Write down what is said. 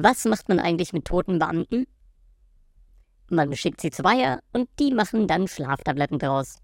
Was macht man eigentlich mit toten Beamten? Man schickt sie zu Weiher und die machen dann Schlaftabletten draus.